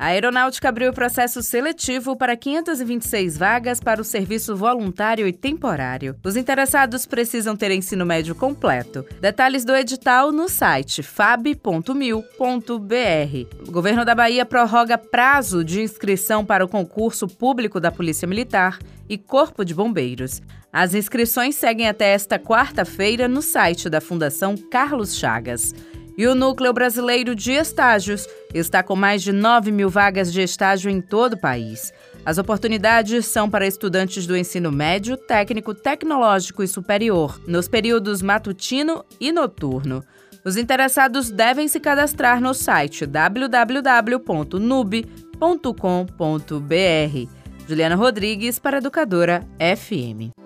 A Aeronáutica abriu processo seletivo para 526 vagas para o serviço voluntário e temporário. Os interessados precisam ter ensino médio completo. Detalhes do edital no site fab.mil.br. O governo da Bahia prorroga prazo de inscrição para o concurso público da Polícia Militar e Corpo de Bombeiros. As inscrições seguem até esta quarta-feira no site da Fundação Carlos Chagas. E o Núcleo Brasileiro de Estágios está com mais de 9 mil vagas de estágio em todo o país. As oportunidades são para estudantes do ensino médio, técnico, tecnológico e superior, nos períodos matutino e noturno. Os interessados devem se cadastrar no site www.nub.com.br. Juliana Rodrigues para Educadora FM.